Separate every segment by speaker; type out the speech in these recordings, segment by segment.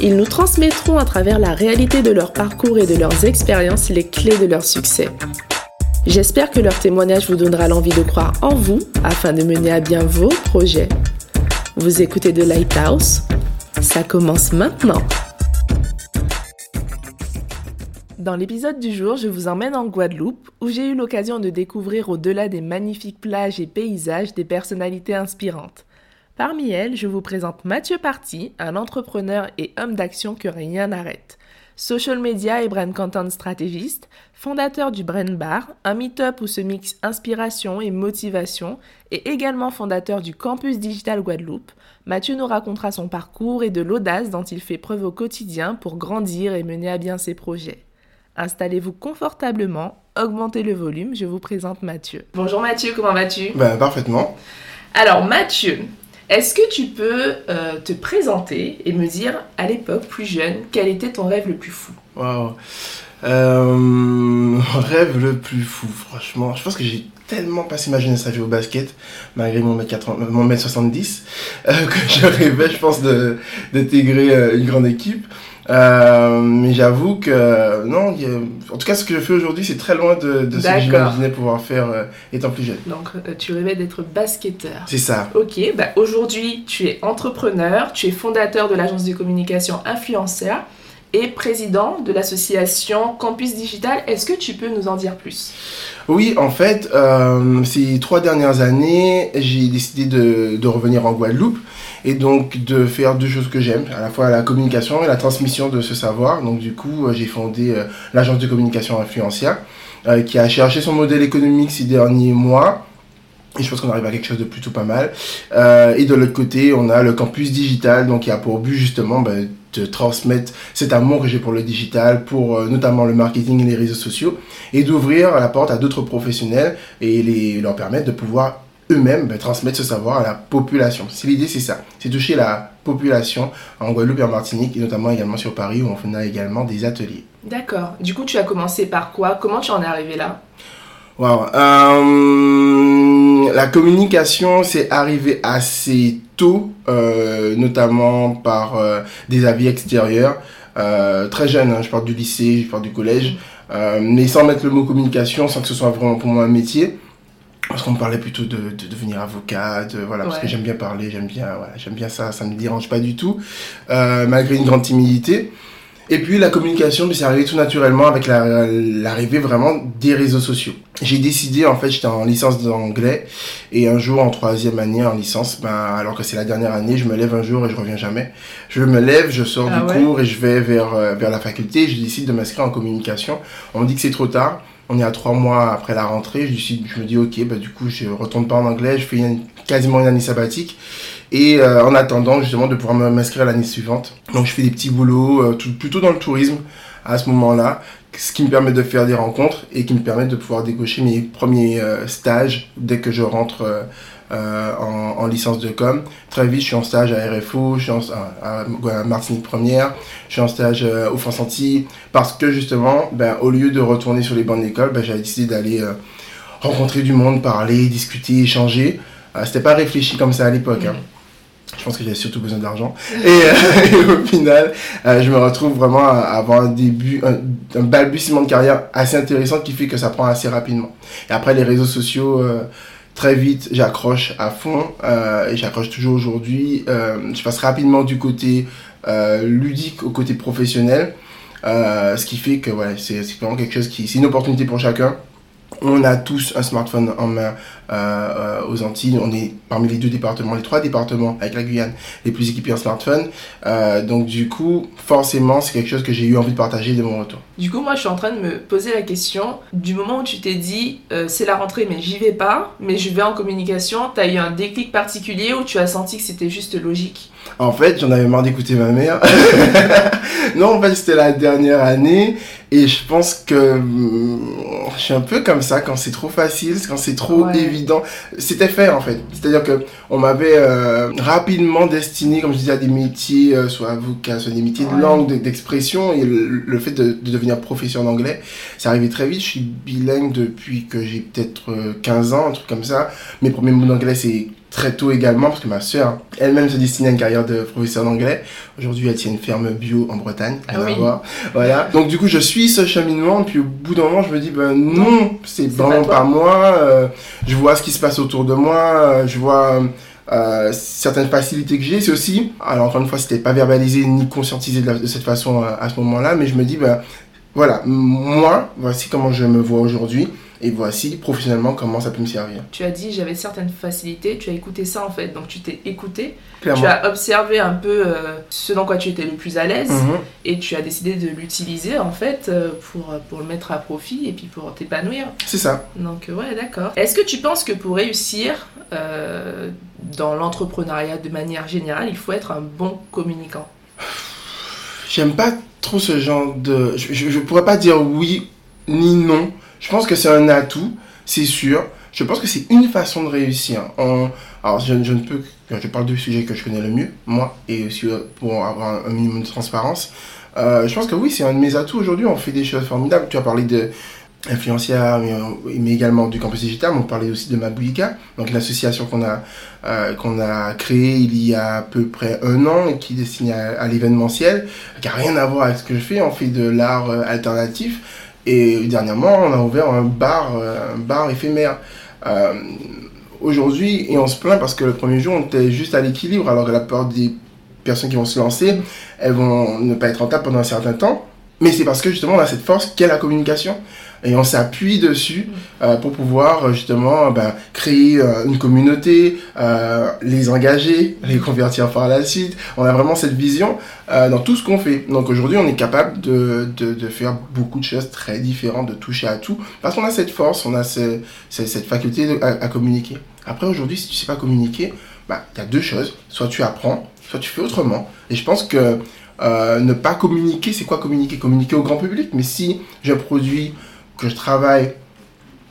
Speaker 1: ils nous transmettront à travers la réalité de leur parcours et de leurs expériences les clés de leur succès. J'espère que leur témoignage vous donnera l'envie de croire en vous afin de mener à bien vos projets. Vous écoutez The Lighthouse Ça commence maintenant Dans l'épisode du jour, je vous emmène en Guadeloupe où j'ai eu l'occasion de découvrir au-delà des magnifiques plages et paysages des personnalités inspirantes. Parmi elles, je vous présente Mathieu Party, un entrepreneur et homme d'action que rien n'arrête. Social media et brand content stratégiste, fondateur du Brand Bar, un meet-up où se mixent inspiration et motivation, et également fondateur du Campus Digital Guadeloupe, Mathieu nous racontera son parcours et de l'audace dont il fait preuve au quotidien pour grandir et mener à bien ses projets. Installez-vous confortablement, augmentez le volume, je vous présente Mathieu. Bonjour Mathieu, comment vas-tu?
Speaker 2: Ben parfaitement.
Speaker 1: Alors Mathieu, est-ce que tu peux euh, te présenter et me dire, à l'époque, plus jeune, quel était ton rêve le plus fou?
Speaker 2: Waouh euh, Rêve le plus fou, franchement. Je pense que j'ai tellement passé ma jeunesse à jouer au basket, malgré mon mètre, 70, euh, que je rêvais, je pense, d'intégrer une grande équipe. Euh, mais j'avoue que non, en tout cas ce que je fais aujourd'hui c'est très loin de, de ce que j'imaginais pouvoir faire euh, étant plus jeune.
Speaker 1: Donc euh, tu rêvais d'être basketteur.
Speaker 2: C'est ça.
Speaker 1: Ok, bah aujourd'hui tu es entrepreneur, tu es fondateur de l'agence de communication Influenceur et président de l'association Campus Digital. Est-ce que tu peux nous en dire plus?
Speaker 2: Oui, en fait, ces trois dernières années, j'ai décidé de, de revenir en Guadeloupe et donc de faire deux choses que j'aime, à la fois la communication et la transmission de ce savoir. Donc du coup, euh, j'ai fondé euh, l'agence de communication influencière euh, qui a cherché son modèle économique ces derniers mois. Et je pense qu'on arrive à quelque chose de plutôt pas mal. et de l'autre côté, on a le campus digital, donc qui a pour but justement ben, de transmettre cet amour que j'ai pour le digital, pour notamment le marketing et les réseaux sociaux, et d'ouvrir la porte à d'autres professionnels et les, leur permettre de pouvoir eux-mêmes ben, transmettre ce savoir à la population. L'idée c'est ça, c'est toucher la population en Guadeloupe et en Martinique et notamment également sur Paris où on fait également des ateliers.
Speaker 1: D'accord. Du coup, tu as commencé par quoi? Comment tu en es arrivé là?
Speaker 2: Wow. Euh, la communication c'est arrivé assez tôt, euh, notamment par euh, des avis extérieurs. très jeune, hein, je parle du lycée, je parle du collège, mais sans mettre le mot communication, sans que ce soit vraiment pour moi un métier parce qu'on me parlait plutôt de, de, devenir avocat, voilà, parce que j'aime bien parler, j'aime bien, voilà, j'aime bien ça, ça ne me dérange pas du tout, euh, malgré une grande timidité. Et puis la communication, c'est arrivé tout naturellement avec l'arrivée vraiment des réseaux sociaux. J'ai décidé, en fait, j'étais en licence d'anglais, et un jour en troisième année en licence, ben, alors que c'est la dernière année, je me lève un jour et je reviens jamais. Je me lève, je sors ah du cours et je vais vers, euh, vers la faculté, et je décide de m'inscrire en communication. On me dit que c'est trop tard on est à trois mois après la rentrée, je, je me dis ok, bah, du coup je retourne pas en anglais, je fais quasiment une année sabbatique. Et euh, en attendant justement de pouvoir m'inscrire l'année suivante. Donc je fais des petits boulots, euh, plutôt dans le tourisme à ce moment-là, ce qui me permet de faire des rencontres et qui me permet de pouvoir décocher mes premiers euh, stages dès que je rentre en, licence de com. Très vite, je suis en stage à RFO, je suis en, à, Martinique Première, je suis en stage au France Antilles, parce que justement, ben, au lieu de retourner sur les bancs d'école, ben, j'avais décidé d'aller rencontrer du monde, parler, discuter, échanger. C'était pas réfléchi comme ça à l'époque. Hein. Je pense que j'avais surtout besoin d'argent. Et, au final, je me retrouve vraiment à avoir un début, un, balbutiement de carrière assez intéressant qui fait que ça prend assez rapidement. Et après, les réseaux sociaux, très vite, j'accroche à fond euh, et j'accroche toujours aujourd'hui. Euh, je passe rapidement du côté euh, ludique au côté professionnel, ce qui fait que voilà, c'est vraiment quelque chose qui, c'est une opportunité pour chacun. On a tous un smartphone en main euh, euh, aux Antilles. On est parmi les deux départements, les trois départements avec la Guyane, les plus équipés en smartphone. Euh, donc du coup, forcément, c'est quelque chose que j'ai eu envie de partager de mon retour.
Speaker 1: Du coup, moi, je suis en train de me poser la question du moment où tu t'es dit, c'est la rentrée, mais j'y vais pas, mais je vais en communication. tu as eu un déclic particulier où tu as senti que c'était juste logique?
Speaker 2: En fait, j'en avais marre d'écouter ma mère. non, en fait, c'était la dernière année. Et je pense que hum, je suis un peu comme ça quand c'est trop facile, quand c'est trop
Speaker 1: Ouais.
Speaker 2: évident. C'était fait en fait. C'est-à-dire que on m'avait euh, rapidement destiné, comme je disais, à des métiers, euh, soit avocat, soit des métiers de langue, de- d'expression. Et le, le fait de, de devenir professeur d'anglais, c'est arrivé très vite. Je suis bilingue depuis que j'ai peut-être euh, 15 ans, un truc comme ça. Mes premiers mots d'anglais, c'est très tôt également, parce que ma sœur elle-même se destinait à une carrière de professeur d'anglais. Aujourd'hui, elle tient une ferme bio en Bretagne.
Speaker 1: Ah
Speaker 2: à
Speaker 1: oui.
Speaker 2: voir. Voilà. Donc, du coup, je suis ce cheminement, puis au bout d'un moment, je me dis, ben non, c'est vraiment
Speaker 1: pas
Speaker 2: moi. euh, je vois ce qui se passe autour de moi, euh, je vois euh, certaines facilités que j'ai. C'est aussi, alors encore une fois, c'était pas verbalisé ni conscientisé de, la- de cette façon euh, à ce moment-là, mais je me dis, ben voilà, moi, voici comment je me vois aujourd'hui, et voici professionnellement comment ça peut me servir.
Speaker 1: Tu as dit j'avais certaines facilités, tu as écouté ça en fait, donc tu t'es écouté,
Speaker 2: Clairement.
Speaker 1: tu as observé un peu euh, ce dans quoi tu étais le plus à l'aise
Speaker 2: Mhm.
Speaker 1: et tu as décidé de l'utiliser en fait euh, pour, pour le mettre à profit et puis pour t'épanouir.
Speaker 2: C'est ça.
Speaker 1: Donc euh, ouais d'accord. Est-ce que tu penses que pour réussir euh, dans l'entrepreneuriat de manière générale, il faut être un bon communicant?
Speaker 2: J'aime pas trop ce genre de. Je, je, je pourrais pas dire oui ni non. Je pense que c'est un atout, c'est sûr. Je pense que c'est une façon de réussir. Alors, je, ne peux. Je parle du sujet que je connais le mieux, moi, et aussi euh, pour avoir un, minimum de transparence. Euh, je pense que oui, c'est un de mes atouts aujourd'hui. On fait des choses formidables. Tu as parlé de influencière, mais, euh, mais également du campus digital. On parlait aussi de Mabouika, donc l'association qu'on a, qu'on a créée il y a à peu près un an et qui est destinée à, l'événementiel, qui n'a rien à voir avec ce que je fais. On fait de l'art alternatif. Et dernièrement, on a ouvert un bar, euh, un bar éphémère. Euh, Aujourd'hui, et on se plaint parce que le premier jour, on était juste à l'équilibre, alors que la plupart des personnes qui vont se lancer, elles vont ne pas être rentables pendant un certain temps. Mais c'est parce que justement, on a cette force qu'est la communication. Et on s'appuie dessus euh, pour pouvoir euh, justement ben, créer euh, une communauté, euh, les engager, les convertir par la suite. On a vraiment cette vision dans tout ce qu'on fait. Donc aujourd'hui, on est capable de, de, de faire beaucoup de choses très différentes, de toucher à tout, parce qu'on a cette force, on a ce- ce- cette faculté de- à, à communiquer. Après, aujourd'hui, si tu sais pas communiquer, bah, il y a deux choses. Soit tu apprends, soit tu fais autrement. Et je pense que ne pas communiquer, c'est quoi communiquer? Communiquer au grand public. Mais si j'ai un produit que je travaille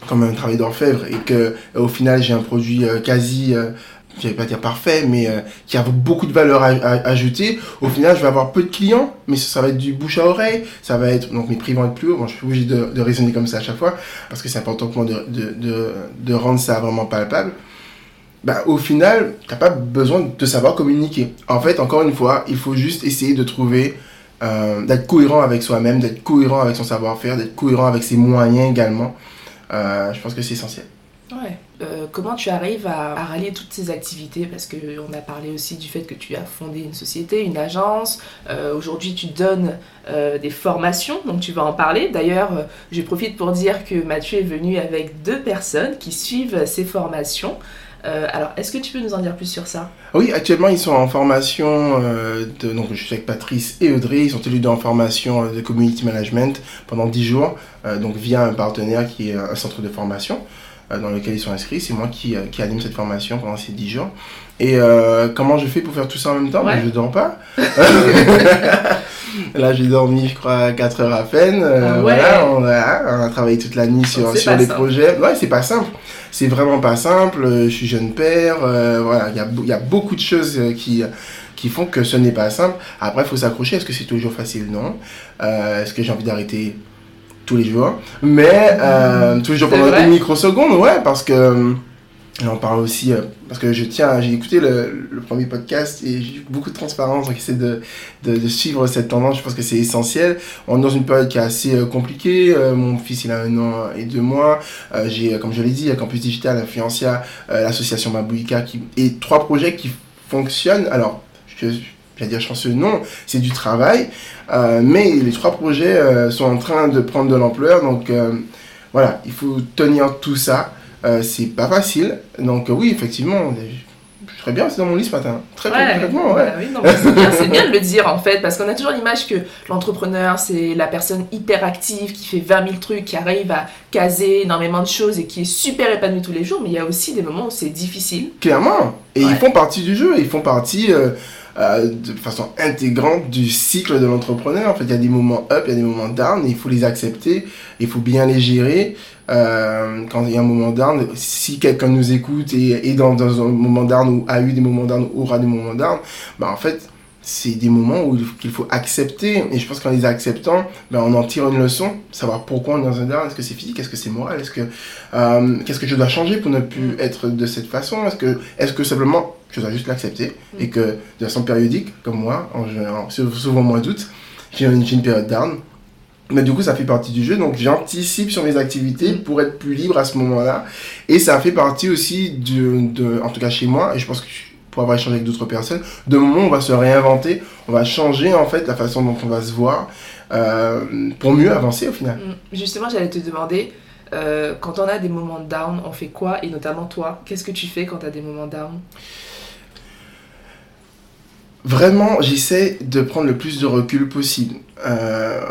Speaker 2: comme un travail d'orfèvre et que euh, au final j'ai un produit euh, quasi, euh, je vais pas dire parfait, mais qui a beaucoup de valeur à, à- ajoutée, au final je vais avoir peu de clients, mais ça, va être du bouche à oreille, ça va être, donc mes prix vont être plus hauts. Je suis obligé de, de raisonner comme ça à chaque fois, parce que c'est important pour moi de, de, de, de rendre ça vraiment palpable. Bah, au final, t'as pas besoin de savoir communiquer. En fait, encore une fois, il faut juste essayer de trouver, euh, d'être cohérent avec soi-même, d'être cohérent avec son savoir-faire, d'être cohérent avec ses moyens également. Euh, je pense que c'est essentiel.
Speaker 1: Ouais. Euh, comment tu arrives à, rallier toutes ces activités? Parce que on a parlé aussi du fait que tu as fondé une société, une agence. Aujourd'hui, tu donnes des formations, donc tu vas en parler. D'ailleurs, je profite pour dire que Mathieu est venu avec deux personnes qui suivent ces formations. Euh, alors, est-ce que tu peux nous en dire plus sur ça?
Speaker 2: Oui, actuellement, ils sont en formation, euh, de, donc je suis avec Patrice et Audrey, ils sont tous les deux en formation euh, de community management pendant 10 jours, euh, donc via un partenaire qui est un centre de formation dans lequel ils sont inscrits. C'est moi qui, qui anime cette formation pendant ces 10 jours. Et comment je fais pour faire tout ça en même temps?
Speaker 1: Ouais.
Speaker 2: Ben, Je dors pas. Là, j'ai dormi, je crois, 4 heures à peine. Euh,
Speaker 1: Ah ouais.
Speaker 2: voilà, on a, on a travaillé toute la nuit sur, sur les
Speaker 1: simple.
Speaker 2: projets. Ouais, c'est pas simple. C'est vraiment pas simple. Euh, Je suis jeune père. euh, voilà, il y a, y a beaucoup de choses qui, qui font que ce n'est pas simple. Après, il faut s'accrocher. Est-ce que c'est toujours facile? Non. Euh, Est-ce que j'ai envie d'arrêter tous les jours? Mais tous les jours
Speaker 1: C'est
Speaker 2: pendant une microseconde, ouais, parce que. Euh, J'en parle aussi euh, parce que je tiens, j'ai écouté le, le premier podcast et j'ai beaucoup de transparence, donc j'essaie de, de, de suivre cette tendance, je pense que c'est essentiel. On est dans une période qui est assez euh, compliquée, euh, mon fils il a un an et deux mois, Euh, j'ai, euh, comme je l'ai dit, Campus Digital, Influencia, l'association Mabouika, qui, et trois projets qui fonctionnent. Alors, je, vais dire chanceux, non, c'est du travail, mais les trois projets sont en train de prendre de l'ampleur, donc voilà, il faut tenir tout ça. Euh, c'est pas facile. Donc euh, oui, effectivement, je, serais bien aussi dans mon lit ce matin. Très concrètement, ouais.
Speaker 1: bah oui, c'est bien, c'est bien de le dire en fait, parce qu'on a toujours l'image que l'entrepreneur, c'est la personne hyper active qui fait 20 000 trucs, qui arrive à caser énormément de choses et qui est super épanoui tous les jours, mais il y a aussi des moments où c'est difficile.
Speaker 2: Clairement. Et
Speaker 1: Ouais.
Speaker 2: ils font partie du jeu. Ils font partie. euh, euh, de façon intégrante du cycle de l'entrepreneur. En fait, il y a des moments up, il y a des moments down, il faut les accepter, il faut bien les gérer. Euh, quand il y a un moment down, si quelqu'un nous écoute et est dans, dans, un moment down ou a eu des moments down ou aura des moments down, bah en fait, c'est des moments où qu'il faut accepter. Et je pense qu'en les acceptant, ben, on en tire une leçon, savoir pourquoi on est dans un down. Est-ce que c'est physique Est-ce que c'est moral Est-ce que euh, qu'est-ce que je dois changer pour ne plus être de cette façon? Est-ce que est-ce que simplement je dois juste l'accepter? Et que de façon périodique, comme moi, en, en, souvent moins doute, j'ai une, une période down. Mais du coup, ça fait partie du jeu, donc j'anticipe sur mes activités pour être plus libre à ce moment-là. Et ça fait partie aussi de, de, en tout cas chez moi, et je pense que pour avoir échangé avec d'autres personnes, de moments où on va se réinventer, on va changer en fait la façon dont on va se voir euh, pour mieux avancer au final.
Speaker 1: Justement, j'allais te demander, euh, quand on a des moments down, on fait quoi? Et notamment toi, qu'est-ce que tu fais quand tu as des moments down?
Speaker 2: Vraiment, j'essaie de prendre le plus de recul possible. Euh,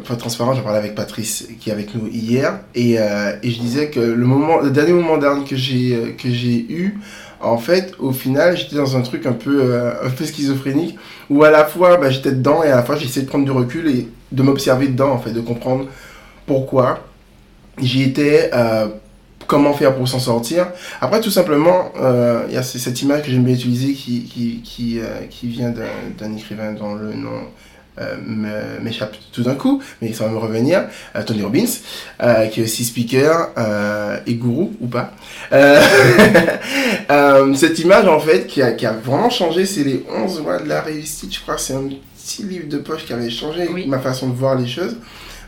Speaker 2: être transparent, j'en parlais avec Patrice qui est avec nous hier et, euh, et je disais que le moment, le dernier moment que j'ai que j'ai eu, en fait, au final, j'étais dans un truc un peu, euh, un peu schizophrénique, où à la fois, bah, j'étais dedans, et à la fois, j'essayais de prendre du recul et de m'observer dedans, en fait, de comprendre pourquoi j'y étais, euh, comment faire pour s'en sortir. Après, tout simplement, euh, il y a cette image que j'aime bien utiliser qui, qui, qui, qui vient d'un écrivain dont le nom euh, m'échappe tout d'un coup, mais ça va me revenir. Euh, Tony Robbins, euh, qui est aussi speaker et gourou ou pas. cette image, en fait, qui a, qui a vraiment changé, c'est les 11 mois de la réussite. Je crois que c'est un petit livre de poche qui avait changé ma façon de voir les choses.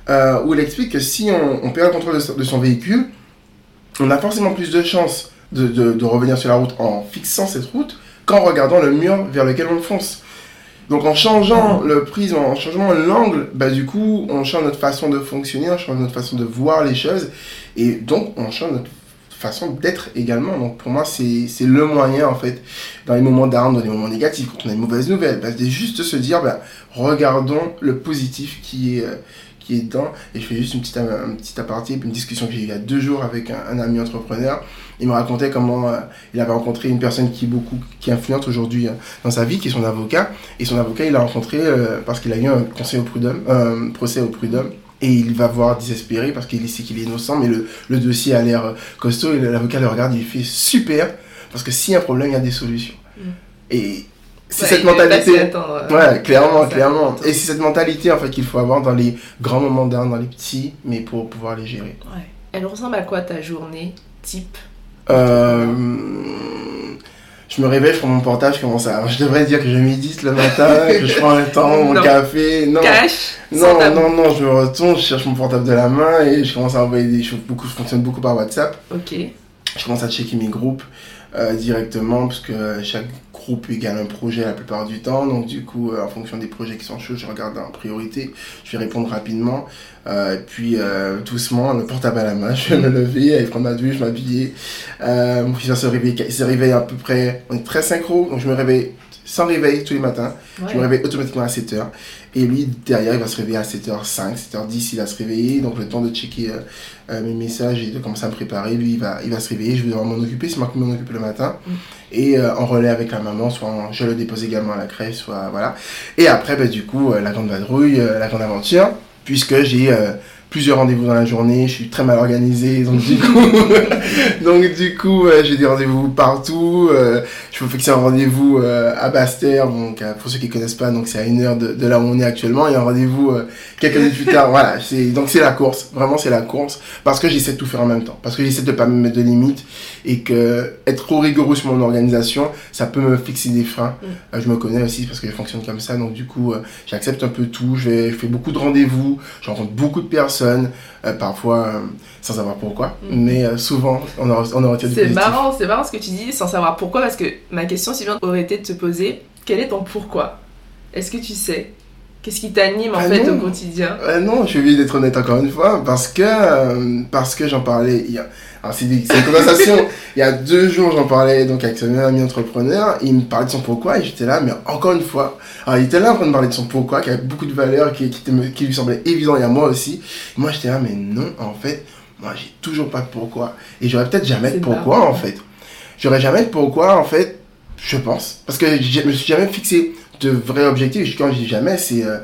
Speaker 2: où elle explique que si on, on perd le contrôle de, de, son véhicule, on a forcément plus de chances de, de, de revenir sur la route en fixant cette route qu'en regardant le mur vers lequel on fonce. Donc en changeant le prisme, en changeant l'angle, bah du coup, on change notre façon de fonctionner, on change notre façon de voir les choses, et donc on change notre façon d'être également. Donc pour moi, c'est le moyen, en fait, dans les moments d'armes, dans les moments négatifs, quand on a une mauvaise nouvelle, bah, de juste se dire, bah, regardons le positif qui est, qui est dedans. Et je fais juste une petite, un petit aparté, une discussion que j'ai eu il y a deux jours avec un ami entrepreneur. Il me racontait comment euh, il avait rencontré une personne qui est beaucoup, qui est influente aujourd'hui euh, dans sa vie, qui est son avocat. Et son avocat, il l'a rencontré euh, parce qu'il a eu un conseil au prud'homme, un procès au prud'homme. Et il va voir désespéré parce qu'il sait qu'il est innocent, mais le, le dossier a l'air costaud. Et l'avocat le regarde, il fait super, parce que s'il y a un problème, il y a des solutions. Mm. Et c'est cette mentalité. Attendre, ouais, clairement, clairement. Et c'est cette mentalité en fait qu'il faut avoir dans les grands moments d'art, dans les petits, mais pour pouvoir les gérer.
Speaker 1: Ouais. Elle ressemble à quoi ta journée type?
Speaker 2: euh, je me réveille, je prends mon portable, je commence à. Je devrais dire que je médite le matin, que je prends un temps, mon café. Non.
Speaker 1: Cash,
Speaker 2: non, non, non, je me retourne, je cherche mon portable de la main et je commence à envoyer des choses. Beaucoup, je fonctionne beaucoup par WhatsApp.
Speaker 1: Ok.
Speaker 2: Je commence à checker mes groupes euh, directement parce que chaque groupe égale un projet la plupart du temps. Donc, du coup, euh, en fonction des projets qui sont chauds, je regarde en priorité. Je vais répondre rapidement. Euh, puis, euh, doucement, le portable à la main, je vais me lever, aller prendre ma douche, m'habiller. Euh, mon fils va se réveiller. Il se réveille à peu près. On est très synchro, donc je me réveille sans réveil tous les matins. Ouais. Je me réveille automatiquement à 7h. Et lui, derrière, il va se réveiller à 7h05, 7h10, il va se réveiller. Donc, le temps de checker euh, euh, mes messages et de commencer à me préparer. Lui, il va, il va se réveiller. Je vais devoir m'en occuper. C'est moi qui m'en occupe le matin. Mm. Et euh, en relais avec la maman, soit je le dépose également à la crèche, soit voilà. Et après, bah, du coup, la grande vadrouille, la grande aventure, puisque j'ai plusieurs rendez-vous dans la journée, je suis très mal organisé, donc du coup, donc du coup, euh, j'ai des rendez-vous partout. Euh, je me fixer un rendez-vous euh, à Bastère, donc pour ceux qui connaissent pas, donc c'est à une heure de, là où on est actuellement. A un rendez-vous quelques minutes plus tard. Voilà, c'est donc c'est la course, vraiment c'est la course, parce que j'essaie de tout faire en même temps, parce que j'essaie de pas me mettre de limites et que être trop rigoureux sur mon organisation, ça peut me fixer des freins. Mm. je me connais aussi parce que je fonctionne comme ça, donc du coup, j'accepte un peu tout. Je, vais, je fais beaucoup de rendez-vous, je rencontre beaucoup de personnes euh, parfois euh, sans savoir pourquoi, mm. mais euh, souvent on en, on en retire
Speaker 1: du C'est marrant, c'est marrant ce que tu dis sans savoir pourquoi, parce que ma question suivante aurait été de te poser quel est ton pourquoi? Est-ce que tu sais? Qu'est-ce qui t'anime en ah fait au quotidien?
Speaker 2: Non, je suis obligé d'être honnête encore une fois parce que parce que j'en parlais hier. Alors c'est une conversation. il y a deux jours, j'en parlais donc avec ce même ami entrepreneur. Il me parlait de son pourquoi et j'étais là, mais encore une fois, alors il était là en train de parler de son pourquoi, qui avait beaucoup de valeur, qui, qui, qui lui semblait évident et à moi aussi. Et moi j'étais là, mais non, en fait, moi j'ai toujours pas de pourquoi et j'aurais peut-être jamais de pourquoi en fait. J'aurais jamais de pourquoi en fait. Je pense parce que je me suis jamais fixé de vrais objectifs. Quand je dis jamais, c'est euh,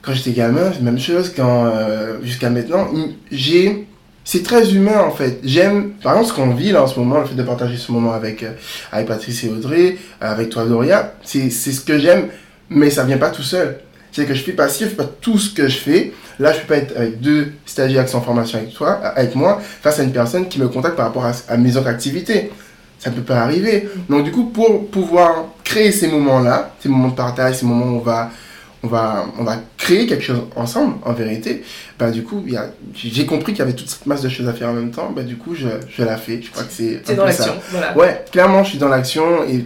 Speaker 2: quand j'étais gamin, c'est la même chose. Quand euh, jusqu'à maintenant, j'ai c'est très humain en fait. J'aime, par exemple, ce qu'on vit là en ce moment, le fait de partager ce moment avec, euh, avec Patrice et Audrey, avec toi Doria, c'est ce que j'aime, mais ça vient pas tout seul. C'est que je fais pas si, je fais pas tout ce que je fais. Là, je peux pas être avec deux stagiaires en formation avec toi, avec moi, face à une personne qui me contacte par rapport à, à mes autres activités. Ça ne peut pas arriver. Donc du coup, pour pouvoir créer ces moments-là, ces moments de partage, ces moments où on va, on va, on va créer quelque chose ensemble, en vérité, bah du coup, j'ai compris qu'il y avait toute cette masse de choses à faire en même temps. Bah du coup, je, je la fais. Je crois que c'est.
Speaker 1: C'est dans l'action. Voilà.
Speaker 2: Ouais, clairement, je suis dans l'action et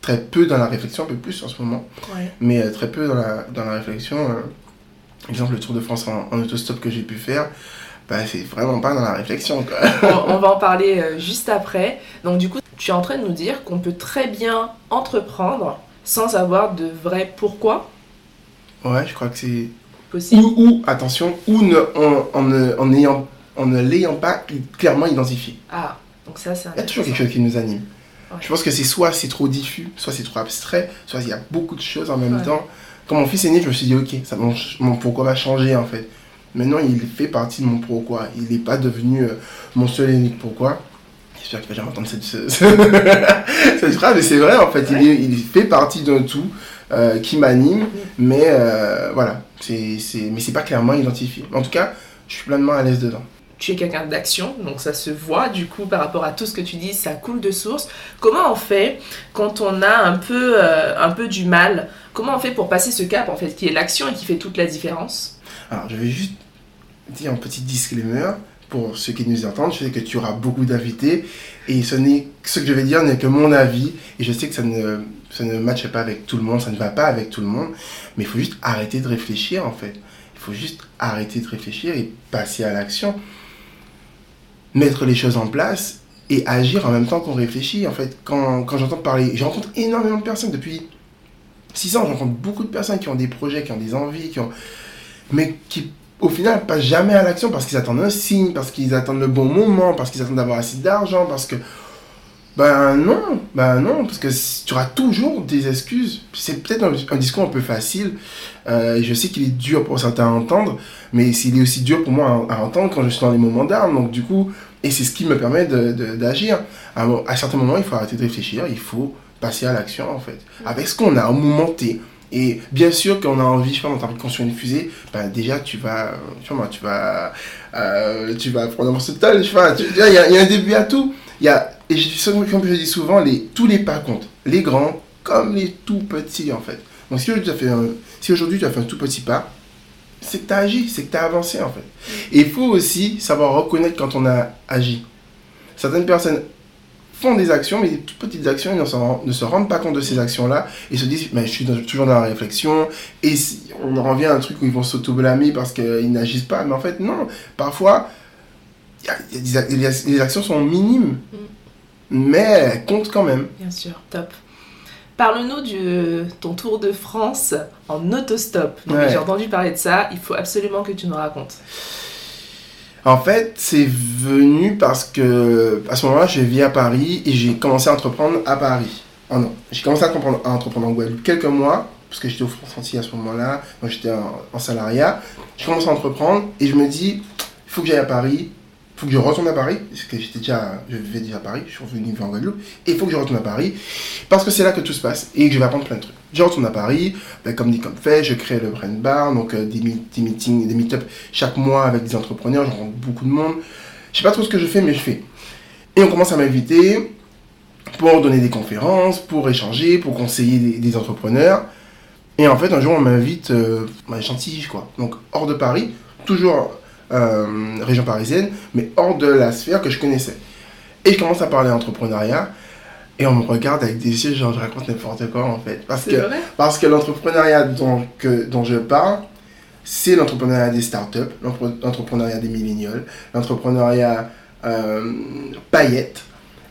Speaker 2: très peu dans la réflexion, un peu plus en ce moment.
Speaker 1: Ouais.
Speaker 2: Mais euh, très peu dans la, dans la réflexion. Euh, exemple, le Tour de France en, en autostop que j'ai pu faire bah, c'est vraiment pas dans la réflexion. Quoi.
Speaker 1: on, va en parler euh, juste après. Donc du coup, tu es en train de nous dire qu'on peut très bien entreprendre sans avoir de vrai pourquoi
Speaker 2: Ouais, je crois que c'est
Speaker 1: possible.
Speaker 2: Ou, ou attention, ou ne, en, en, en, ayant, en ne l'ayant pas clairement identifié.
Speaker 1: Ah, donc ça, c'est
Speaker 2: Il y a toujours quelque chose qui nous anime. Ouais. Je pense que c'est soit c'est trop diffus, soit c'est trop abstrait, soit il y a beaucoup de choses en même ouais. temps. Quand mon fils est né, je me suis dit, ok, ça, mon, mon pourquoi va changer en fait. Maintenant, il fait partie de mon pourquoi. Il n'est pas devenu euh, mon seul et unique pourquoi. J'espère qu'il va jamais entendre cette, cette phrase, mais c'est vrai en fait. Ouais. Il, est, il, fait partie d'un tout euh, qui m'anime, mais euh, voilà. C'est, c'est, mais c'est pas clairement identifié. En tout cas, je suis pleinement à l'aise dedans.
Speaker 1: Tu es quelqu'un d'action, donc ça se voit du coup par rapport à tout ce que tu dis, ça coule de source. Comment on fait quand on a un peu, euh, un peu du mal? Comment on fait pour passer ce cap en fait, qui est l'action et qui fait toute la différence?
Speaker 2: Alors, je vais juste dire un petit disclaimer pour ceux qui nous entendent. Je sais que tu auras beaucoup d'invités et ce, n'est, ce que je vais dire n'est que mon avis et je sais que ça ne, ça ne matche pas avec tout le monde, ça ne va pas avec tout le monde, mais il faut juste arrêter de réfléchir en fait. Il faut juste arrêter de réfléchir et passer à l'action. Mettre les choses en place et agir en même temps qu'on réfléchit. En fait, quand, quand j'entends parler, je rencontre énormément de personnes depuis 6 ans, je rencontre beaucoup de personnes qui ont des projets, qui ont des envies, qui ont... mais qui au final, pas jamais à l'action parce qu'ils attendent un signe, parce qu'ils attendent le bon moment, parce qu'ils attendent d'avoir assez d'argent, parce que. Ben non, ben non, parce que tu auras toujours des excuses. C'est peut-être un, un, discours un peu facile. Euh, je sais qu'il est dur pour certains à entendre, mais il est aussi dur pour moi à, à entendre quand je suis dans les moments d'armes. Donc du coup, et c'est ce qui me permet d'agir. À, à certains moments, il faut arrêter de réfléchir, il faut passer à l'action en fait. Avec ce qu'on a au moment T. Et bien sûr, quand on a envie, je sais pas, on a envie de construire une fusée, ben déjà tu vas, tu tu vas, euh, tu vas prendre un morceau de tôle, je sais pas, il y a un début à tout. Il y a, et je, comme je dis souvent, tous les pas comptent, les grands comme les tout petits en fait. Donc si aujourd'hui tu as fait un, si aujourd'hui tu as fait un tout petit pas, c'est que tu as agi, c'est que tu as avancé en fait. Et il faut aussi savoir reconnaître quand on a agi. Certaines personnes font des actions, mais des toutes petites actions, ils ne se, rendent pas compte de ces actions-là et se disent, mais je suis toujours dans la réflexion, et si, on en revient à un truc où ils vont s'auto-blâmer parce qu'ils n'agissent pas, mais en fait, non, parfois, les actions sont minimes, mm. mais elles comptent quand même.
Speaker 1: Bien sûr, top. Parle-nous de ton tour de France en autostop. Ouais. J'ai entendu parler de ça, il faut absolument que tu nous racontes.
Speaker 2: En fait, c'est venu parce que à ce moment-là, je vis à Paris et j'ai commencé à entreprendre à Paris. Oh non, j'ai commencé à entreprendre, à entreprendre en Guadeloupe quelques mois, parce que j'étais au France à ce moment-là, donc j'étais en, en, salariat. J'ai commencé à entreprendre et je me dis, il faut que j'aille à Paris, faut que je retourne à Paris, parce que j'étais déjà, je vivais déjà à Paris, je suis revenu vivre en Guadeloupe, et il faut que je retourne à Paris, parce que c'est là que tout se passe, et que je vais apprendre plein de trucs. Je retourne à Paris, ben, comme dit comme fait, je crée le Brain Bar, donc euh, des, des, meetings, des meet-ups chaque mois avec des entrepreneurs, je rencontre beaucoup de monde. Je sais pas trop ce que je fais, mais je fais. Et on commence à m'inviter pour donner des conférences, pour échanger, pour conseiller des, entrepreneurs. Et en fait, un jour, on m'invite euh, à quoi. Donc, hors de Paris, toujours euh, région parisienne, mais hors de la sphère que je connaissais. Et je commence à parler entrepreneuriat. Et on me regarde avec des yeux, genre je raconte n'importe quoi en fait. Parce que, parce que l'entrepreneuriat dont, que, dont je parle, c'est l'entrepreneuriat des startups, l'entrepreneuriat des millénials, l'entrepreneuriat euh, paillettes.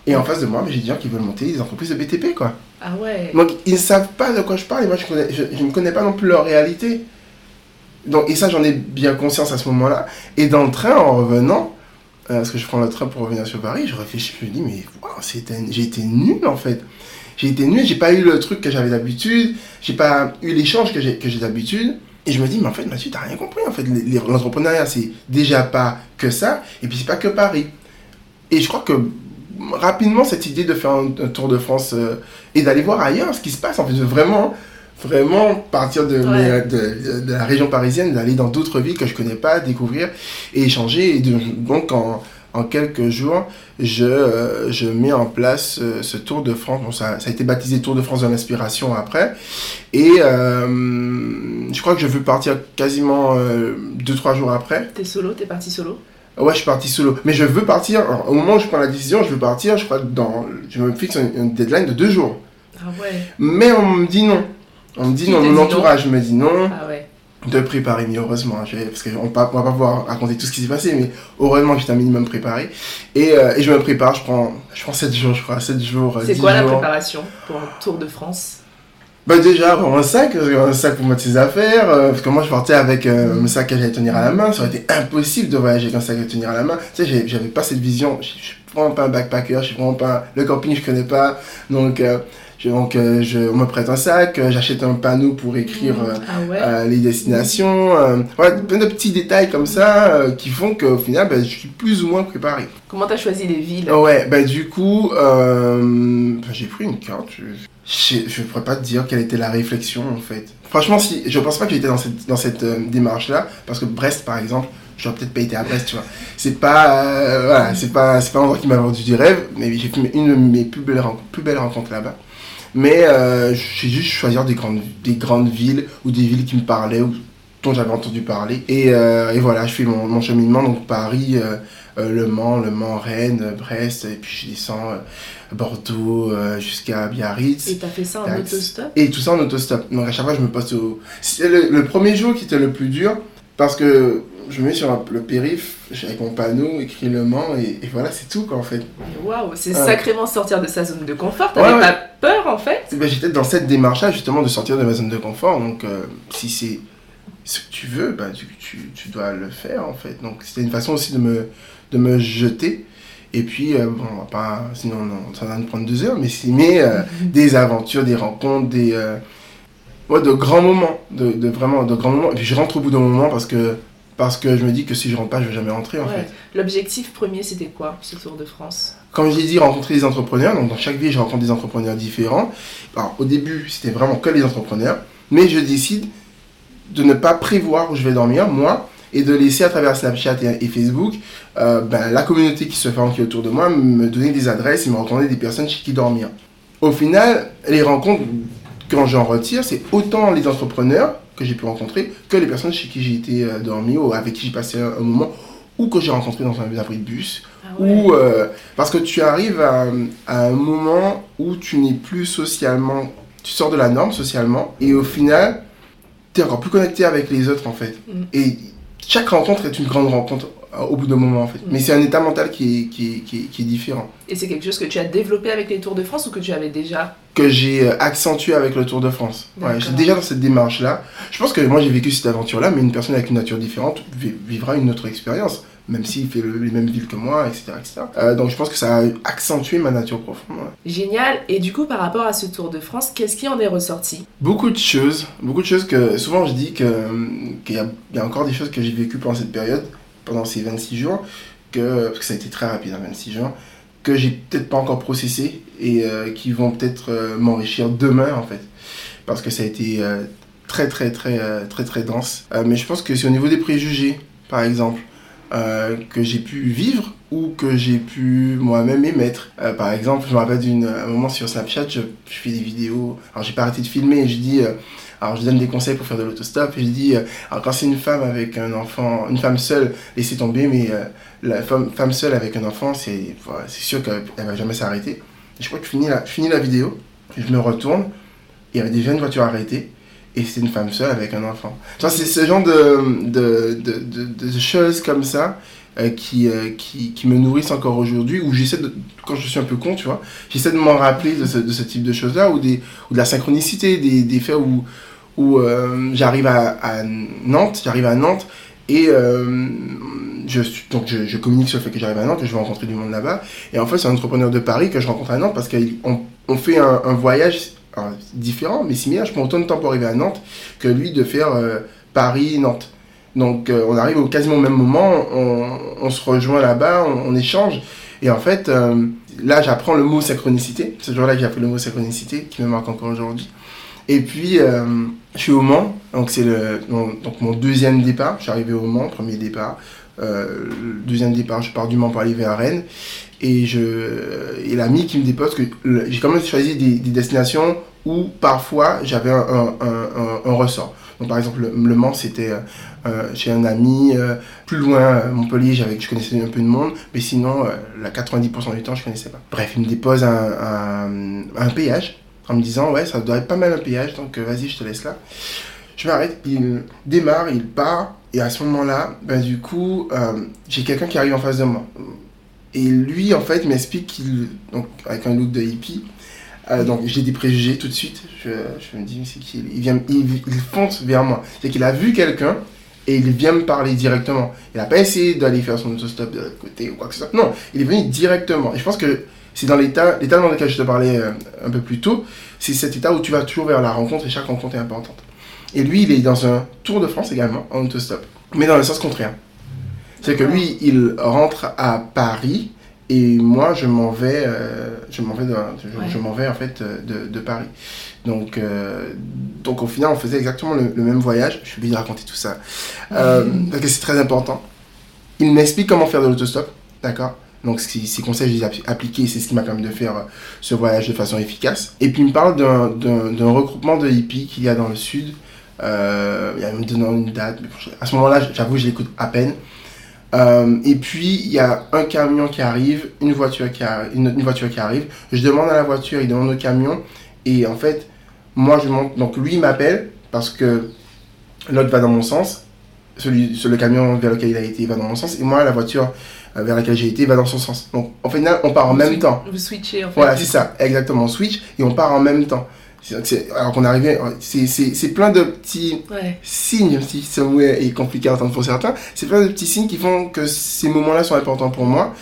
Speaker 2: Et en face de moi, j'ai des gens qui veulent monter des entreprises de BTP quoi.
Speaker 1: Ah ouais.
Speaker 2: Donc ils ne savent pas de quoi je parle et moi je, connais, je, je ne connais pas non plus leur réalité. Donc, et ça, j'en ai bien conscience à ce moment-là. Et dans le train, en revenant, euh, parce que je prends le train pour revenir sur Paris, je réfléchis, je me dis, mais wow, j'ai été nul en fait. j'ai été nul, j'ai pas eu le truc que j'avais d'habitude, j'ai pas eu l'échange que j'ai d'habitude. Et je me dis, mais en fait, Mathieu, t'as rien compris. En fait, l'entrepreneuriat, c'est déjà pas que ça, et puis c'est pas que Paris. Et je crois que rapidement, cette idée de faire un, tour de France euh, et d'aller voir ailleurs ce qui se passe, en fait, vraiment, vraiment partir de,
Speaker 1: Ouais.
Speaker 2: mes- de, de- de la région parisienne, d'aller dans d'autres villes que je connais pas, découvrir et échanger. Et de- donc, en, en quelques jours, je, euh, je mets en place euh, ce Tour de France. Bon, ça, ça a été baptisé Tour de France de l'inspiration après. Et euh, je crois que je veux partir quasiment 2-3 jours après.
Speaker 1: T'es solo, t'es parti solo?
Speaker 2: Ouais, je suis parti solo. Mais je veux partir, alors, au moment où je prends la décision, je veux partir, je crois, dans, je me fixe une, une deadline de 2 jours.
Speaker 1: Ah ouais.
Speaker 2: Mais on me dit non. On me dit
Speaker 1: Qui
Speaker 2: non, mon entourage me dit non
Speaker 1: Ah ouais.
Speaker 2: de préparer mieux, heureusement. Vais- parce qu'on ne va pas pouvoir raconter tout ce qui s'est passé, mais heureusement j'étais un minimum préparé. Et, euh, et je me prépare, je prends, je prends 7 jours, je crois, 7 jours.
Speaker 1: C'est
Speaker 2: 10
Speaker 1: quoi la préparation pour un tour de France?
Speaker 2: Bah déjà, avoir un sac, euh, un sac pour mettre ses affaires, euh, parce que moi je partais avec euh, un sac que j'allais tenir à la main, ça aurait été impossible de voyager avec un sac à tenir à la main. Tu sais, j'avais pas cette vision, je je suis vraiment pas un backpacker, je suis vraiment pas... Le camping je connais pas, donc, euh, je, donc euh, je, on me prête un sac, euh, j'achète un panneau pour écrire...
Speaker 1: Ah ouais.
Speaker 2: euh, les destinations, voilà, plein de petits détails comme ça qui font qu'au final, ben, je suis plus ou moins préparé.
Speaker 1: Comment t'as choisi les villes?
Speaker 2: Ouais, bah du coup, ben, j'ai pris une carte. Je je ne pourrais pas te dire quelle était la réflexion en fait. Franchement, si, je pense pas que j'étais dans cette, dans cette euh, démarche-là, parce que Brest par exemple, j'aurais peut-être pas été à Brest, tu vois. C'est pas, euh, voilà, c'est pas, c'est pas un endroit qui m'a vendu du rêve, mais j'ai fait une de mes plus belles, rencontres- plus belles rencontres là-bas. Mais euh, j'ai juste choisi des grandes, des grandes villes ou des villes qui me parlaient ou dont j'avais entendu parler. Et, euh, et voilà, je fais mon, mon cheminement, donc Paris, euh, Le Mans, Le Mans, Rennes, Brest, et puis je descends Bordeaux jusqu'à Biarritz.
Speaker 1: Et t'as fait ça en autostop?
Speaker 2: Et tout ça en autostop. Donc à chaque fois, je me passe au. Le, le premier jour qui était le plus dur parce que je me mets sur le périph' avec mon panneau, écrit Le Mans, et, et voilà, c'est tout quoi en fait.
Speaker 1: Waouh, c'est sacrément sortir de sa zone de confort. T'avais
Speaker 2: Ouais, ouais.
Speaker 1: pas peur en fait?
Speaker 2: Ben, J'étais dans cette démarche-là justement de sortir de ma zone de confort. Donc euh, si c'est ce que tu veux, ben, tu, tu, tu dois le faire en fait. Donc c'était une façon aussi de me, de me jeter. Et puis, euh, bon, on va pas, sinon on- ça va nous prendre deux heures, mais c'est mais, euh, des aventures, des rencontres, des, euh, ouais, de grands moments, de, de vraiment de grands moments. Et puis je rentre au bout d'un moment parce que, parce que je me dis que si je rentre pas, je vais jamais rentrer en
Speaker 1: Ouais.
Speaker 2: fait.
Speaker 1: L'objectif premier c'était quoi ce Tour de France?
Speaker 2: Comme j'ai dit, rencontrer des entrepreneurs. Donc, dans chaque ville, je rencontre des entrepreneurs différents. Alors, au début, c'était vraiment que les entrepreneurs. Mais je décide de ne pas prévoir où je vais dormir, moi, et de laisser à travers Snapchat et, et Facebook euh, ben, la communauté qui se forme qui est autour de moi me donner des adresses et me recommander des personnes chez qui dormir. Au final, les rencontres, quand j'en retire, c'est autant les entrepreneurs que j'ai pu rencontrer que les personnes chez qui j'ai été euh, dormir ou avec qui j'ai passé un, un moment ou que j'ai rencontré dans un abri de bus
Speaker 1: Ah
Speaker 2: ou euh, parce que tu arrives à, à un moment où tu n'es plus socialement, tu sors de la norme socialement, et au final, tu es encore plus connecté avec les autres en fait.
Speaker 1: Mm.
Speaker 2: Et chaque rencontre est une grande rencontre au bout d'un moment en fait.
Speaker 1: Mm.
Speaker 2: Mais c'est un état mental qui est, qui est, qui est, qui est différent,
Speaker 1: Et c'est quelque chose que tu as développé avec les Tours de France ou que tu avais déjà
Speaker 2: que j'ai euh, accentué avec le Tour de France. Ouais, j'étais déjà dans cette démarche-là. Je pense que moi j'ai vécu cette aventure-là, mais une personne avec une nature différente vi- vivra une autre expérience, même s'il fait le- les mêmes villes que moi, etc. etc. Euh, donc je pense que ça a accentué ma nature profonde. ouais.
Speaker 1: Génial. Et du coup, par rapport à ce Tour de France, qu'est-ce qui en est ressorti?
Speaker 2: Beaucoup de choses, beaucoup de choses que souvent je dis qu'il y, y a encore des choses que j'ai vécues pendant cette période, pendant ces 26 jours, que, parce que ça a été très rapide, hein, 26 jours, que j'ai peut-être pas encore processé et euh, qui vont peut-être euh, m'enrichir demain en fait. Parce que ça a été euh, très très très très très dense. Mais je pense que c'est au niveau des préjugés, par exemple, que j'ai pu vivre ou que j'ai pu moi-même émettre. Par exemple, je me rappelle d'un moment sur Snapchat, je, je fais des vidéos, alors j'ai pas arrêté de filmer et je dis, alors je donne des conseils pour faire de l'autostop et je dis, euh, alors quand c'est une femme avec un enfant, une femme seule, laissez tomber, mais euh, la femme, femme seule avec un enfant, c'est voilà, c'est sûr qu'elle va jamais s'arrêter. Je crois que je finis la, finis la vidéo, je me retourne, il y avait déjà une voiture arrêtée, et c'était une femme seule avec un enfant. C'est ce genre de, de, de, choses comme ça euh, qui, euh, qui, qui me nourrissent encore aujourd'hui, où j'essaie quand je suis un peu con, tu vois, j'essaie de m'en rappeler de ce, ce type de choses-là, ou, ou de la synchronicité, des, des faits où, où euh, j'arrive à, Nantes, j'arrive à Nantes, et euh, je, donc je, communique sur le fait que j'arrive à Nantes, que je vais rencontrer du monde là-bas. Et en fait, c'est un entrepreneur de Paris que je rencontre à Nantes parce qu'on on fait un, voyage différent, mais similaire. Je prends autant de temps pour arriver à Nantes que lui de faire euh, Paris-Nantes. Donc on arrive quasiment au même moment, on, se rejoint là-bas, on, échange. Et en fait, là j'apprends le mot synchronicité. Ce jour-là j'ai appris le mot synchronicité qui me marque encore aujourd'hui. Et puis euh, je suis au Mans, donc c'est mon, deuxième départ. Je suis arrivé au Mans, premier départ. Euh, deuxième départ, je pars du Mans pour aller vers Rennes. Et, et l'ami qui me dépose, que j'ai quand même choisi des, des destinations où parfois j'avais un, un, un, ressort. Donc par exemple, le, Mans, c'était euh, chez un ami. plus loin, Montpellier, j'avais, je connaissais un peu de monde. Mais sinon, la 90% du temps, je connaissais pas. Bref, il me dépose un, un péage en me disant, ouais, ça doit être pas mal un péage, donc euh, vas-y, je te laisse là. Je m'arrête, il démarre, il part. Et à ce moment-là, ben, du coup, euh, j'ai quelqu'un qui arrive en face de moi. Et lui, en fait, m'explique qu'il, donc avec un look de hippie, euh, donc j'ai des préjugés tout de suite. Je, je me dis, c'est qui Il vient, il, il fonce vers moi. C'est qu'il a vu quelqu'un et il vient me parler directement. Il n'a pas essayé d'aller faire son autostop de l'autre côté ou quoi que ce soit. Non, il est venu directement. Et je pense que c'est dans l'état, l'état dans lequel je te parlais euh, un peu plus tôt, c'est cet état où tu vas toujours vers la rencontre et chaque rencontre est importante. Et lui, il est dans un Tour de France également, en autostop, mais dans le sens contraire. C'est que lui, il rentre à Paris et moi, je m'en vais, euh, je m'en vais, de, je,
Speaker 1: Ouais.
Speaker 2: je m'en vais en fait euh, de, de Paris. Donc, euh, donc au final, on faisait exactement le, le même voyage. Je suis obligé de raconter tout ça euh, parce que c'est très important. Il m'explique comment faire de l'autostop, d'accord? Donc ces conseils, je les ai appli- appliqués, c'est ce qui m'a permis de faire euh, ce voyage de façon efficace. Et puis il me parle d'un- regroupement de hippies qu'il y a dans le sud. Euh, il y a une date, à ce moment-là, j'avoue, je l'écoute à peine. Euh, et puis il y a un camion qui arrive, une voiture qui, arri- une, voiture qui arrive. Je demande à la voiture, il demande au camion. Et en fait, moi je monte. Donc lui il m'appelle parce que l'autre va dans mon sens. Celui, sur le camion vers lequel il a été va dans mon sens. Et moi, la voiture vers laquelle j'ai été va dans son sens. Donc au final, on part en
Speaker 1: Vous
Speaker 2: même temps.
Speaker 1: Vous switchez en fait.
Speaker 2: Voilà, c'est ça, exactement. On switch et on part en même temps. Alors qu'on arrivé, c'est- plein de petits
Speaker 1: Ouais.
Speaker 2: signes, si ce mot est compliqué à entendre pour certains, c'est plein de petits signes qui font que ces moments-là sont importants pour moi.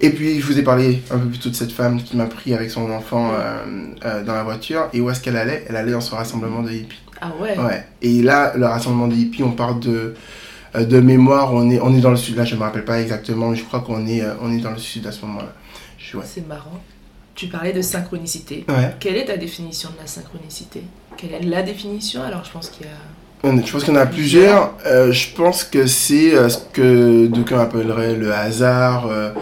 Speaker 2: Et puis, je vous ai parlé un peu plus tôt de cette femme qui m'a pris avec son enfant euh, euh, dans la voiture. Et où est-ce qu'elle allait? Elle allait dans son rassemblement de hippies.
Speaker 1: Ah ouais.
Speaker 2: Ouais. Et là, le rassemblement des hippies, on parle de, euh, de mémoire, on est, on est dans le sud. Là, je me rappelle pas exactement, mais je crois qu'on est, euh, on est dans le sud à ce moment-là. Ouais.
Speaker 1: C'est marrant. Tu parlais de synchronicité.
Speaker 2: Ouais.
Speaker 1: Quelle est ta définition de la synchronicité? Quelle est la définition? Alors, je pense qu'il y a.
Speaker 2: Je pense en a plusieurs. Euh, je pense que c'est euh, ce que d'aucuns appelleraient le hasard. euh.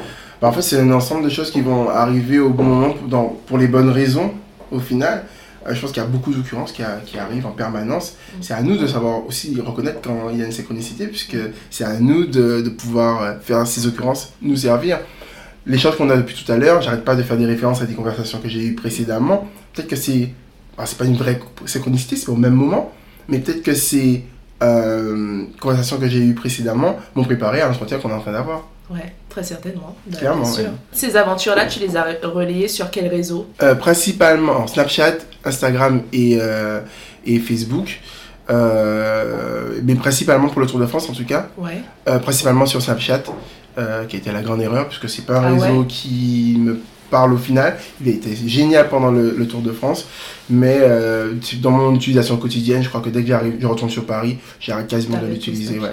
Speaker 2: Bah, en fait, c'est un ensemble de choses qui vont arriver au bon moment pour, dans- pour les bonnes raisons, au final. Euh, je pense qu'il y a beaucoup d'occurrences qui, qui arrivent en permanence. C'est à nous de savoir aussi reconnaître quand il y a une synchronicité, puisque c'est à nous de, de pouvoir euh, faire ces occurrences nous servir. Les choses qu'on a depuis tout à l'heure, j'arrête pas de faire des références à des conversations que j'ai eues précédemment. Peut-être que c'est. ah, c'est pas une vraie synchronicité, c'est au même moment, mais peut-être que ces euh, conversations que j'ai eues précédemment m'ont préparé à l'entretien qu'on est en train d'avoir.
Speaker 1: Ouais, très certainement. Bah,
Speaker 2: Clairement,
Speaker 1: bien sûr.
Speaker 2: ouais.
Speaker 1: Ces aventures-là, tu les as relayées sur quel réseau?
Speaker 2: Euh, principalement Snapchat, Instagram et, euh, et Facebook. Euh, mais principalement pour le Tour de France en tout cas.
Speaker 1: Ouais.
Speaker 2: Principalement sur Snapchat, qui a été la grande erreur, puisque c'est pas un
Speaker 1: Ah
Speaker 2: réseau
Speaker 1: ouais.
Speaker 2: qui me parle au final. Il a été génial pendant le, le Tour de France, mais dans mon utilisation quotidienne, je crois que dès que je retourne sur Paris, j'arrête quasiment de l'utiliser. Ouais.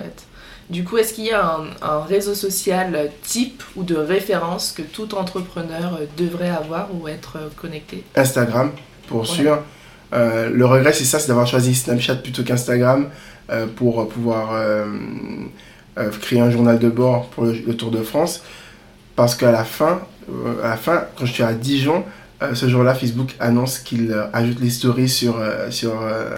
Speaker 1: Du coup, est-ce qu'il y a un, un réseau social type ou de référence que tout entrepreneur euh, devrait avoir ou être euh, connecté?
Speaker 2: Instagram, pour
Speaker 1: Ouais.
Speaker 2: sûr. Euh, le regret, c'est ça, c'est d'avoir choisi Snapchat plutôt qu'Instagram euh, pour pouvoir euh, créer un journal de bord pour le, le Tour de France. Parce qu'à la fin, à la fin, quand je suis à Dijon, euh, ce jour-là, Facebook annonce qu'il euh, ajoute les stories sur, euh, sur,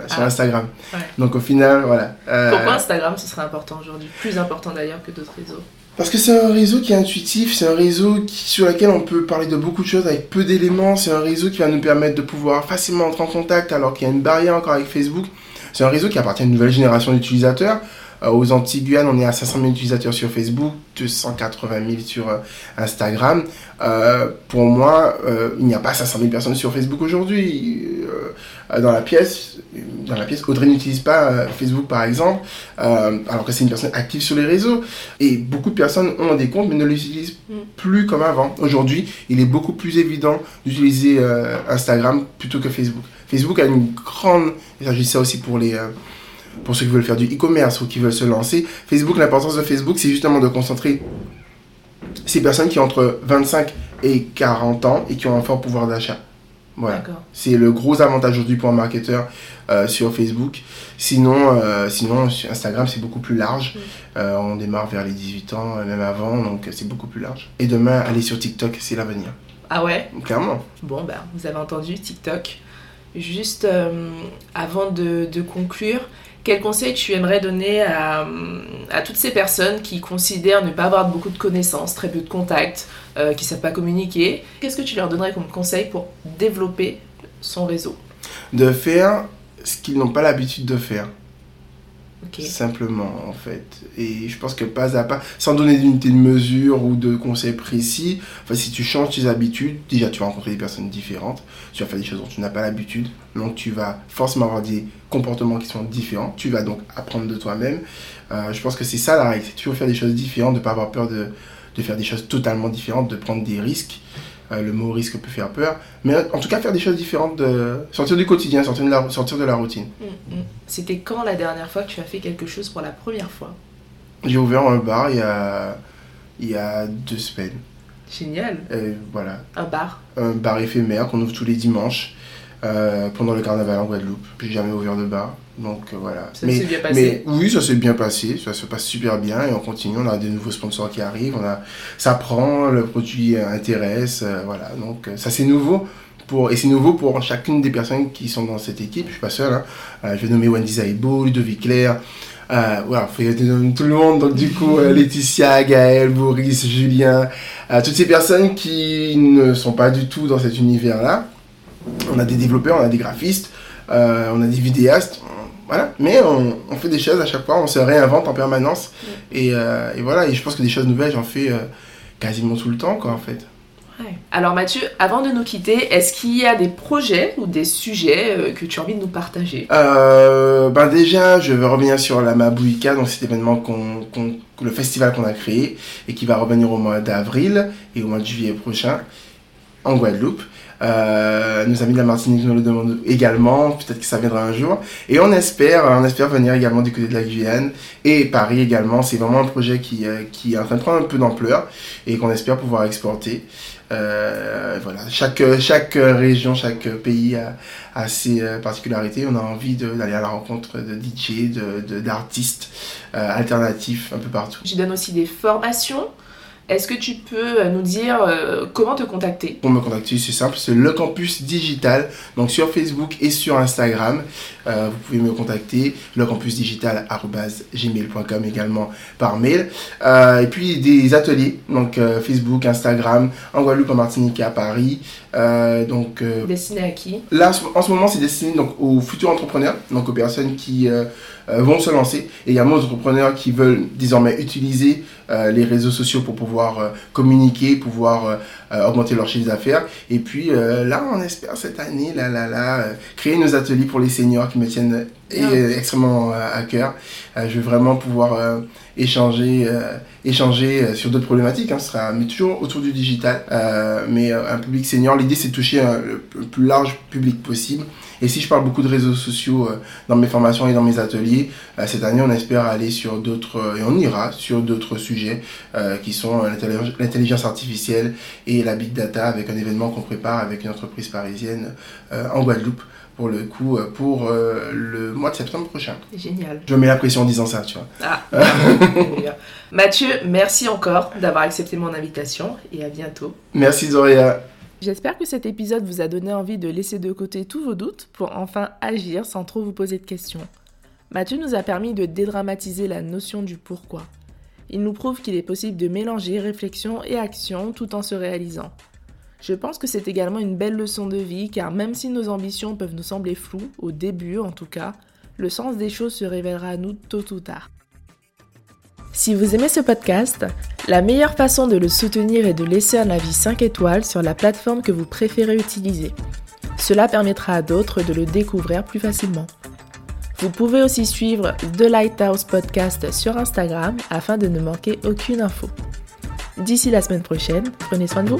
Speaker 2: sur
Speaker 1: Ah.
Speaker 2: Instagram.
Speaker 1: Ouais.
Speaker 2: Donc au final, voilà.
Speaker 1: Pourquoi Instagram ce serait important aujourd'hui? Plus important d'ailleurs que d'autres réseaux?
Speaker 2: Parce que c'est un réseau qui est intuitif, c'est un réseau qui, sur lequel on peut parler de beaucoup de choses avec peu d'éléments, c'est un réseau qui va nous permettre de pouvoir facilement entrer en contact alors qu'il y a une barrière encore avec Facebook. C'est un réseau qui appartient à une nouvelle génération d'utilisateurs. Euh, aux Antilles on est à 500 000 utilisateurs sur Facebook, 280 000 sur euh, Instagram. Euh, pour moi, il n'y a pas 500 000 personnes sur Facebook aujourd'hui. dans la pièce, dans la pièce, Audrey n'utilise pas Facebook par exemple, alors que c'est une personne active sur les réseaux. Et beaucoup de personnes ont des comptes mais ne l'utilisent mm. plus comme avant. Aujourd'hui, il est beaucoup plus évident d'utiliser Instagram plutôt que Facebook. Facebook a une grande, je dis ça aussi pour les pour ceux qui veulent faire du e-commerce ou qui veulent se lancer. Facebook, l'importance de Facebook, c'est justement de concentrer ces personnes qui ont entre 25 et 40 ans et qui ont un fort pouvoir d'achat. Voilà. C'est le gros avantage aujourd'hui pour un marketeur euh, sur Facebook. Sinon, euh, sinon sur Instagram, c'est beaucoup plus large. Euh, on démarre vers les 18 ans, même avant, donc c'est beaucoup plus large. Et demain, aller sur TikTok, c'est l'avenir.
Speaker 1: Ah ouais?
Speaker 2: Clairement.
Speaker 1: Bon, ben, vous avez entendu TikTok. Juste avant de, de conclure, quel conseil tu aimerais donner à, toutes ces personnes qui considèrent ne pas avoir beaucoup de connaissances, très peu de contacts, euh, qui ne savent pas communiquer? Qu'est-ce que tu leur donnerais comme conseil pour développer son réseau?
Speaker 2: De faire ce qu'ils n'ont pas l'habitude de faire. Simplement, en fait. Et je pense que pas à pas, sans donner d'unité de mesure ou de conseils précis, enfin, si tu changes tes habitudes, déjà tu vas rencontrer des personnes différentes, tu vas faire des choses dont tu n'as pas l'habitude, donc tu vas forcément avoir des comportements qui sont différents, tu vas donc apprendre de toi-même. Euh, je pense que c'est ça la règle, c'est toujours faire des choses différentes, de ne pas avoir peur de, de faire des choses totalement différentes, de prendre des risques. Euh, le mot risque peut faire peur. Mais en tout cas, faire des choses différentes, de sortir du quotidien, sortir de la, sortir de la routine. Mm,
Speaker 1: mm. C'était quand la dernière fois que tu as fait quelque chose pour la première fois?
Speaker 2: J'ai ouvert un bar il y a, il y a deux semaines.
Speaker 1: Génial.
Speaker 2: Et voilà.
Speaker 1: Un bar?
Speaker 2: Un bar éphémère qu'on ouvre tous les dimanches euh, pendant le carnaval en Guadeloupe. J'ai jamais ouvert de bar. Donc euh, voilà.
Speaker 1: Ça s'est bien passé.
Speaker 2: Mais oui, ça s'est bien passé. Ça se passe super bien et on continue. On a des nouveaux sponsors qui arrivent. On a, ça prend, le produit intéresse. Euh, voilà. Donc ça c'est nouveau. Pour, et c'est nouveau pour chacune des personnes qui sont dans cette équipe. Je suis pas seul. Hein. je vais nommer Wendy Zaibo, Ludovic Claire. Euh, voilà, faut tout le monde. Donc du coup, Laetitia, Gaël, Boris, Julien, toutes ces personnes qui ne sont pas du tout dans cet univers-là. On a des développeurs, on a des graphistes, on a des vidéastes, voilà, mais on, fait des choses à chaque fois, on se réinvente en permanence. Euh, et, voilà, et je pense que des choses nouvelles, j'en fais euh, quasiment tout le temps, quoi, en fait.
Speaker 1: Alors Mathieu, avant de nous quitter, est-ce qu'il y a des projets ou des sujets euh, que tu as envie de nous partager?
Speaker 2: Ben Déjà, je vais revenir sur la Mabouika, donc cet événement, qu'on, le festival qu'on a créé et qui va revenir au mois d'avril et au mois de juillet prochain en Guadeloupe. Euh, nos amis de la Martinique nous le demandent également, peut-être que ça viendra un jour. Et on espère, on espère venir également du côté de la Guyane et Paris également. C'est vraiment un projet qui, euh, qui est en train de prendre un peu d'ampleur et qu'on espère pouvoir exporter. Euh, voilà, chaque, chaque région, chaque pays a, ses particularités. On a envie d'aller à la rencontre de DJ, d'artistes de, alternatifs un peu partout.
Speaker 1: Je donne aussi des formations est-ce que tu peux euh, nous dire euh, comment te contacter?
Speaker 2: Pour me contacter, c'est simple, c'est le campus digital, donc sur Facebook et sur Instagram. Euh, vous pouvez me contacter, lecampusdigital.gmail.com également par mail. et puis des ateliers, donc Facebook, Instagram, en Guadeloupe, en Martinique et à Paris. donc,
Speaker 1: destiné à qui?
Speaker 2: Là, en ce moment, c'est destiné donc, aux futurs entrepreneurs, donc aux personnes qui vont se lancer, et également aux entrepreneurs qui veulent désormais utiliser les réseaux sociaux pour pouvoir euh, communiquer, pouvoir euh, euh, augmenter leur chiffre d'affaires. Et puis là, on espère cette année, là, là, là, créer nos ateliers pour les seniors qui me tiennent extrêmement à cœur. je veux vraiment pouvoir échanger, échanger sur d'autres problématiques. Hein, ce sera mais toujours autour du digital. mais un public senior, l'idée c'est de toucher le plus large public possible. Et si je parle beaucoup de réseaux sociaux euh, dans mes formations et dans mes ateliers, euh, cette année, on espère aller sur d'autres, euh, et on ira sur d'autres sujets qui sont l'intelligence artificielle et la big data avec un événement qu'on prépare avec une entreprise parisienne en Guadeloupe pour le coup pour le mois de septembre prochain.
Speaker 1: Génial.
Speaker 2: Je mets la pression en disant ça, tu vois.
Speaker 1: Ah. Mathieu, merci encore d'avoir accepté mon invitation et à bientôt.
Speaker 2: Merci Zoria.
Speaker 1: J'espère que cet épisode vous a donné envie de laisser de côté tous vos doutes pour enfin agir sans trop vous poser de questions. Mathieu nous a permis de dédramatiser la notion du pourquoi. Il nous prouve qu'il est possible de mélanger réflexion et action tout en se réalisant. Je pense que c'est également une belle leçon de vie car même si nos ambitions peuvent nous sembler floues, au début en tout cas, le sens des choses se révélera à nous tôt ou tard. Si vous aimez ce podcast, la meilleure façon de le soutenir est de laisser un avis 5 étoiles sur la plateforme que vous préférez utiliser. Cela permettra à d'autres de le découvrir plus facilement. Vous pouvez aussi suivre The Lighthouse Podcast sur Instagram afin de ne manquer aucune info. D'ici la semaine prochaine, prenez soin de vous.